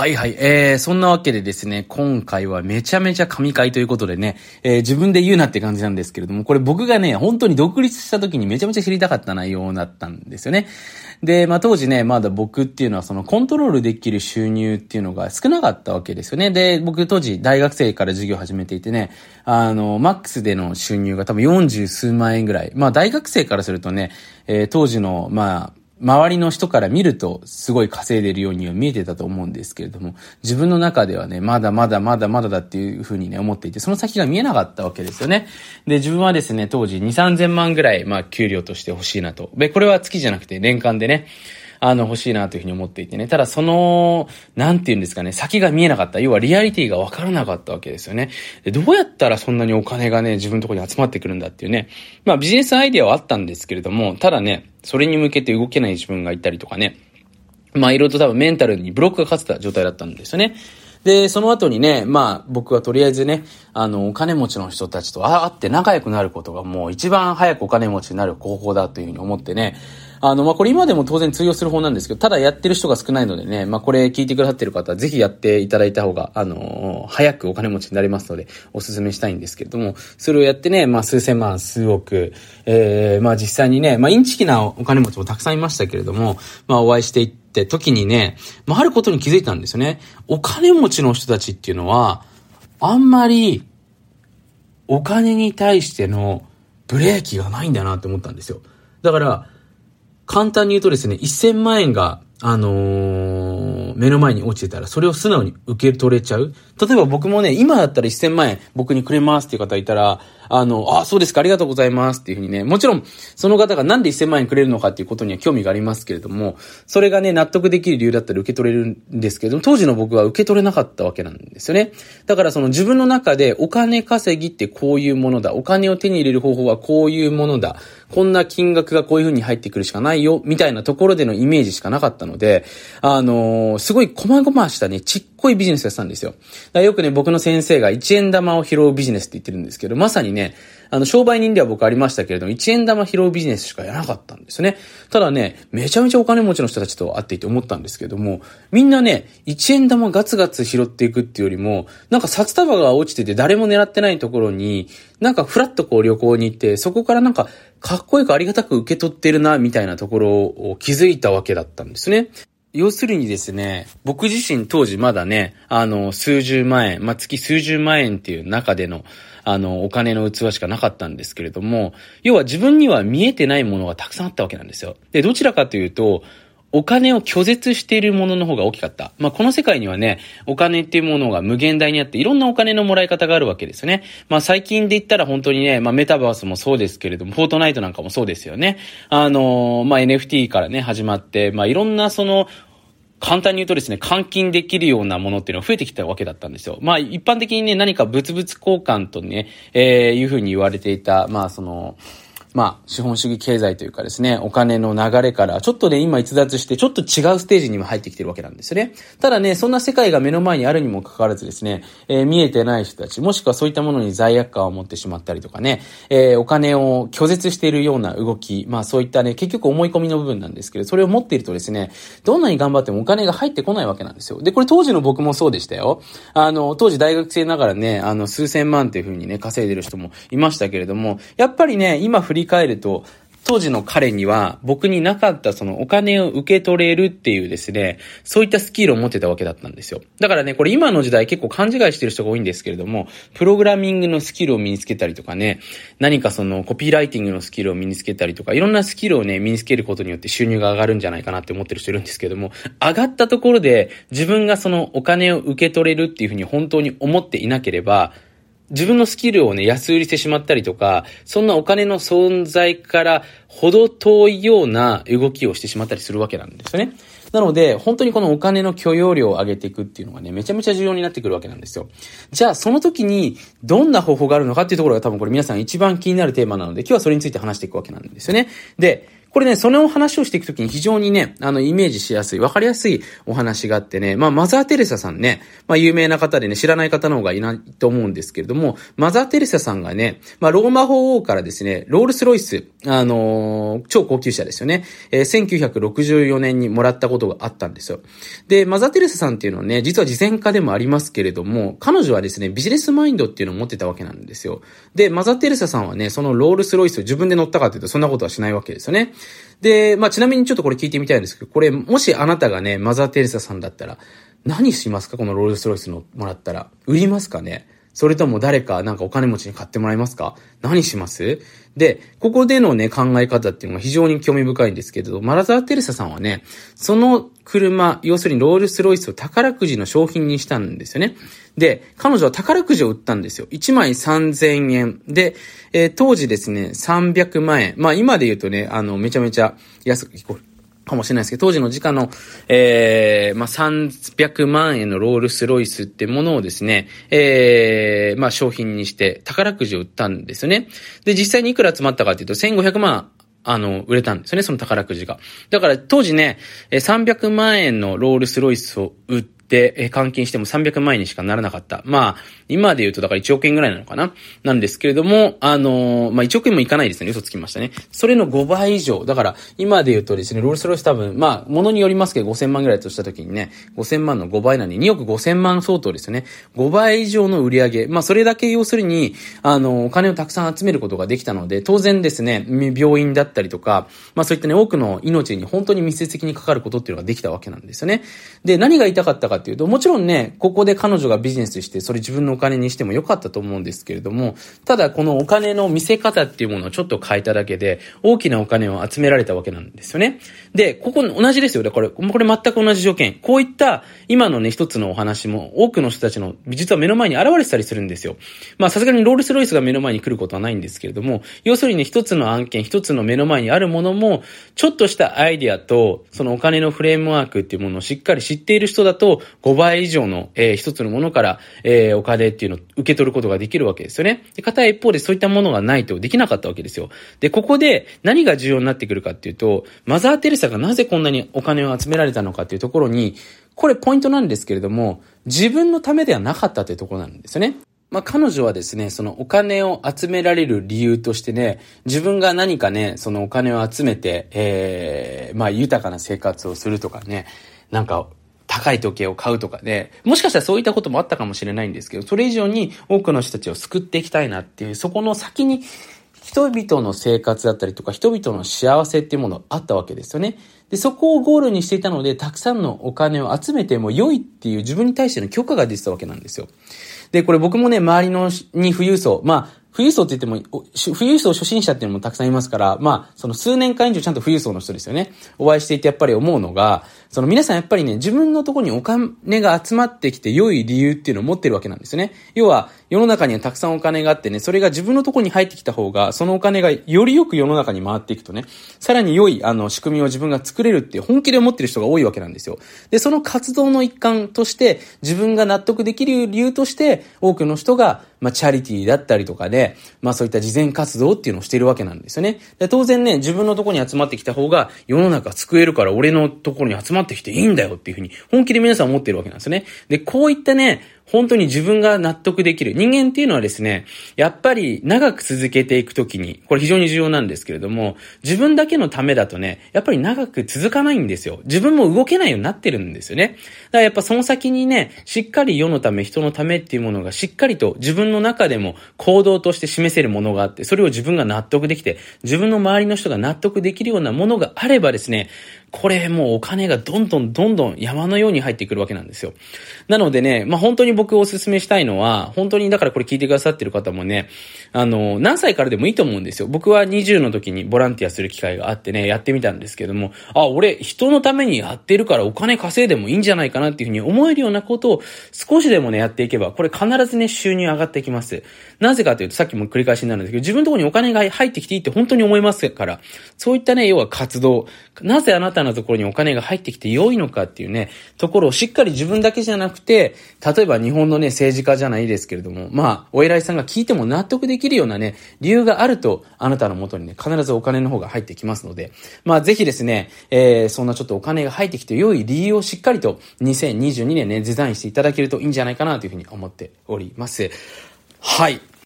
はいはい。えー、そんなわけでですね、今回はめちゃめちゃ神回ということでね、えー、自分で言うなって感じなんですけれども、これ僕がね、本当に独立した時にめちゃめちゃ知りたかった内容だったんですよね。で、まあ当時ね、まだ僕っていうのはそのコントロールできる収入っていうのが少なかったわけですよね。で、僕当時大学生から授業始めていてね、あの、マックスでの収入が多分40数万円ぐらい。まあ大学生からするとね、えー、当時の、まあ、周りの人から見るとすごい稼いでるようには見えてたと思うんですけれども、自分の中ではね、まだまだまだまだだっていうふうにね、思っていて、その先が見えなかったわけですよね。で、自分はですね、当時2、3000万ぐらい、まあ、給料として欲しいなと。で、これは月じゃなくて年間でね、あの、欲しいなというふうに思っていてね。ただ、その、なんて言うんですかね、先が見えなかった。要は、リアリティがわからなかったわけですよね。で、どうやったらそんなにお金がね、自分のところに集まってくるんだっていうね。まあ、ビジネスアイディアはあったんですけれども、ただね、それに向けて動けない自分がいたりとかね。まあ、いろいろと多分メンタルにブロックがかかってた状態だったんですよね。で、その後にね、まあ僕はとりあえずね、あの、お金持ちの人たちと会って仲良くなることがもう一番早くお金持ちになる方法だというふうに思ってね、あの、まあ、これ今でも当然通用する方なんですけど、ただやってる人が少ないのでね、まあ、これ聞いてくださってる方はぜひやっていただいた方が、あのー、早くお金持ちになりますので、お勧めしたいんですけれども、それをやってね、まあ、数千万、数億、えー、まあ、実際にね、まあ、インチキなお金持ちもたくさんいましたけれども、まあ、お会いしていって時にね、まあ、あることに気づいたんですよね。お金持ちの人たちっていうのは、あんまり、お金に対してのブレーキがないんだなって思ったんですよ。だから、簡単に言うとですね、1000万円が、あのー、目の前に落ちてたら、それを素直に受け取れちゃう。例えば僕もね、今だったら1000万円僕にくれますっていう方いたら、あの、あ、そうですか、ありがとうございますっていうふうにね、もちろん、その方がなんで1000万円くれるのかっていうことには興味がありますけれども、それがね、納得できる理由だったら受け取れるんですけど、当時の僕は受け取れなかったわけなんですよね。だからその自分の中でお金稼ぎってこういうものだ、お金を手に入れる方法はこういうものだ、こんな金額がこういう風に入ってくるしかないよ、みたいなところでのイメージしかなかったので、あのー、すごい細々したね、ちっこいビジネスやってたんですよ。よくね、僕の先生が1円玉を拾うビジネスって言ってるんですけど、まさにね、あの、商売人では僕ありましたけれども、1円玉拾うビジネスしかやらなかったんですね。ただね、めちゃめちゃお金持ちの人たちと会っていて思ったんですけども、みんなね、1円玉ガツガツ拾っていくっていうよりも、なんか札束が落ちてて誰も狙ってないところに、なんかフラッとこう旅行に行って、そこからなんか、かっこよくありがたく受け取ってるな、みたいなところを気づいたわけだったんですね。要するにですね、僕自身当時まだね、あの、数十万円、まあ、月数十万円っていう中での、あの、お金の器しかなかったんですけれども、要は自分には見えてないものがたくさんあったわけなんですよ。で、どちらかというと、お金を拒絶しているものの方が大きかった。まあ、この世界にはね、お金っていうものが無限大にあって、いろんなお金のもらい方があるわけですよね。まあ、最近で言ったら本当にね、まあ、メタバースもそうですけれども、フォートナイトなんかもそうですよね。あのー、まあ、NFT からね、始まって、まあ、いろんなその、簡単に言うとですね、換金できるようなものっていうのは増えてきたわけだったんですよ。まあ一般的にね、何か物々交換とね、えー、いうふうに言われていた、まあその、まあ、資本主義経済というかですね、お金の流れから、ちょっとね、今逸脱して、ちょっと違うステージにも入ってきてるわけなんですよね。ただね、そんな世界が目の前にあるにもかかわらずですね、えー、見えてない人たち、もしくはそういったものに罪悪感を持ってしまったりとかね、えー、お金を拒絶しているような動き、まあそういったね、結局思い込みの部分なんですけど、それを持っているとですね、どんなに頑張ってもお金が入ってこないわけなんですよ。で、これ当時の僕もそうでしたよ。あの、当時大学生ながらね、あの、数千万っていう風にね、稼いでる人もいましたけれども、やっぱりね、今振りり返ると、当時の彼には僕になかったそのお金を受け取れるっていうですね、そういったスキルを持ってたわけだったんですよ。だからね、これ今の時代結構勘違いしてる人が多いんですけれども、プログラミングのスキルを身につけたりとかね、何かそのコピーライティングのスキルを身につけたりとか、いろんなスキルをね、身につけることによって収入が上がるんじゃないかなって思ってる人いるんですけども、上がったところで自分がそのお金を受け取れるっていうふうに本当に思っていなければ、自分のスキルをね、安売りしてしまったりとか、そんなお金の存在からほど遠いような動きをしてしまったりするわけなんですよね。なので、本当にこのお金の許容量を上げていくっていうのがね、めちゃめちゃ重要になってくるわけなんですよ。じゃあ、その時に、どんな方法があるのかっていうところが多分これ皆さん一番気になるテーマなので、今日はそれについて話していくわけなんですよね。で、これね、その話をしていくときに非常にね、あの、イメージしやすい、わかりやすいお話があってね、まあ、マザー・テレサさんね、まあ、有名な方でね、知らない方の方がいないと思うんですけれども、マザー・テレサさんがね、まあ、ローマ法王からですね、ロールス・ロイス、あのー、超高級車ですよね、えー、1964年にもらったことがあったんですよ。で、マザー・テレサさんっていうのはね、実は慈善家でもありますけれども、彼女はですね、ビジネスマインドっていうのを持ってたわけなんですよ。で、マザー・テレサさんはね、そのロールス・ロイスを自分で乗ったかというと、そんなことはしないわけですよね。で、まあ、ちなみにちょっとこれ聞いてみたいんですけど、これ、もしあなたがね、マザー・テレサさんだったら、何しますか？このロールス・ロイスのもらったら。売りますかね？それとも誰かなんかお金持ちに買ってもらいますか？何します？で、ここでのね、考え方っていうのが非常に興味深いんですけれど、マラザー・テレサさんはね、その車、要するにロールス・ロイスを宝くじの商品にしたんですよね。で、彼女は宝くじを売ったんですよ。1枚3000円。で、えー、当時ですね、300万円。まあ今で言うとね、あの、めちゃめちゃ安く聞こえる。かもしれないですけど、当時の時価の、えー、まあ、300万円のロールスロイスってものをですね、えー、まあ、商品にして宝くじを売ったんですよね。で、実際にいくら集まったかっていうと、1500万あの、売れたんですよね、その宝くじが。だから当時ね、300万円のロールスロイスを売って、で、換金しても300万円にしかならなかった。まあ、今で言うとだから1億円ぐらいなのかななんですけれども、あのー、まあ1億円もいかないですね。嘘つきましたね。それの5倍以上。だから、今で言うとですね、ロールスロイス多分、まあ、ものによりますけど5000万ぐらいとした時にね、5000万の5倍なんで2億5000万相当ですよね。5倍以上の売り上げ。まあ、それだけ要するに、あの、お金をたくさん集めることができたので、当然ですね、病院だったりとか、まあそういったね、多くの命に本当に密接的にかかることっていうのができたわけなんですよね。で、何が言いたかったかっていうと、もちろんね、ここで彼女がビジネスして、それ自分のお金にしてもよかったと思うんですけれども、ただこのお金の見せ方っていうものをちょっと変えただけで、大きなお金を集められたわけなんですよね。で、ここ同じですよ。これ、これ全く同じ条件。こういった今のね、一つのお話も多くの人たちの実は目の前に現れてたりするんですよ。まあさすがにロールスロイスが目の前に来ることはないんですけれども、要するにね、一つの案件、一つの目の前にあるものも、ちょっとしたアイディアと、そのお金のフレームワークっていうものをしっかり知っている人だと、5倍以上の、えー、一つのものから、えー、お金っていうのを受け取ることができるわけですよね。で、片一方でそういったものがないとできなかったわけですよ。で、ここで何が重要になってくるかっていうと、マザー・テレサがなぜこんなにお金を集められたのかっていうところに、これポイントなんですけれども、自分のためではなかったというところなんですよね。まあ、彼女はですね、そのお金を集められる理由としてね、自分が何かね、そのお金を集めて、ええー、まあ、豊かな生活をするとかね、なんか、高い時計を買うとかね、もしかしたらそういったこともあったかもしれないんですけど、それ以上に多くの人たちを救っていきたいなっていう、そこの先に人々の生活だったりとか、人々の幸せっていうものがあったわけですよね。で、そこをゴールにしていたので、たくさんのお金を集めても良いっていう自分に対しての許可が出てたわけなんですよ。で、これ僕もね、周りのに富裕層、まあ、富裕層って言っても、富裕層初心者っていうのもたくさんいますから、まあ、その数年間以上ちゃんと富裕層の人ですよね。お会いしていてやっぱり思うのが、その皆さんやっぱりね、自分のところにお金が集まってきて良い理由っていうのを持ってるわけなんですよね。要は、世の中にはたくさんお金があってね、それが自分のところに入ってきた方が、そのお金がよりよく世の中に回っていくとね、さらに良い、あの、仕組みを自分が作れるって本気で思ってる人が多いわけなんですよ。で、その活動の一環として、自分が納得できる理由として、多くの人が、まあ、チャリティーだったりとかで、まあ、そういった慈善活動っていうのをしてるわけなんですよね。で当然ね、自分のとこに集まってきた方が、世の中救えるから俺のところに集まってきていいんだよっていうふうに、本気で皆さん思ってるわけなんですよね。で、こういったね、本当に自分が納得できる。人間っていうのはですね、やっぱり長く続けていくときに、これ非常に重要なんですけれども、自分だけのためだとね、やっぱり長く続かないんですよ。自分も動けないようになってるんですよね。だからやっぱその先にね、しっかり世のため、人のためっていうものがしっかりと自分の中でも行動として示せるものがあって、それを自分が納得できて、自分の周りの人が納得できるようなものがあればですね、これもうお金がどんどんどんどん山のように入ってくるわけなんですよ。なのでね、まあ、本当に僕お勧めしたいのは、本当にだからこれ聞いてくださってる方もね、あの、何歳からでもいいと思うんですよ。僕は20の時にボランティアする機会があってね、やってみたんですけども、あ、俺人のためにやってるからお金稼いでもいいんじゃないかなっていうふうに思えるようなことを少しでもね、やっていけば、これ必ずね、収入上がってきます。なぜかというと、さっきも繰り返しになるんですけど、自分のところにお金が入ってきていいって本当に思いますから、そういったね、要は活動、なぜあなたたのところにお金が入ってきて良いのかっていうね、ところをしっかり自分だけじゃなくて、例えば日本のね、政治家じゃないですけれども、まあ、お偉いさんが聞いても納得できるようなね、理由があると、あなたの元にね、必ずお金の方が入ってきますので、まあ、ぜひですね、えー、そんなちょっとお金が入ってきて良い理由をしっかりと2022年ね、デザインしていただけるといいんじゃないかなというふうに思っております。はい。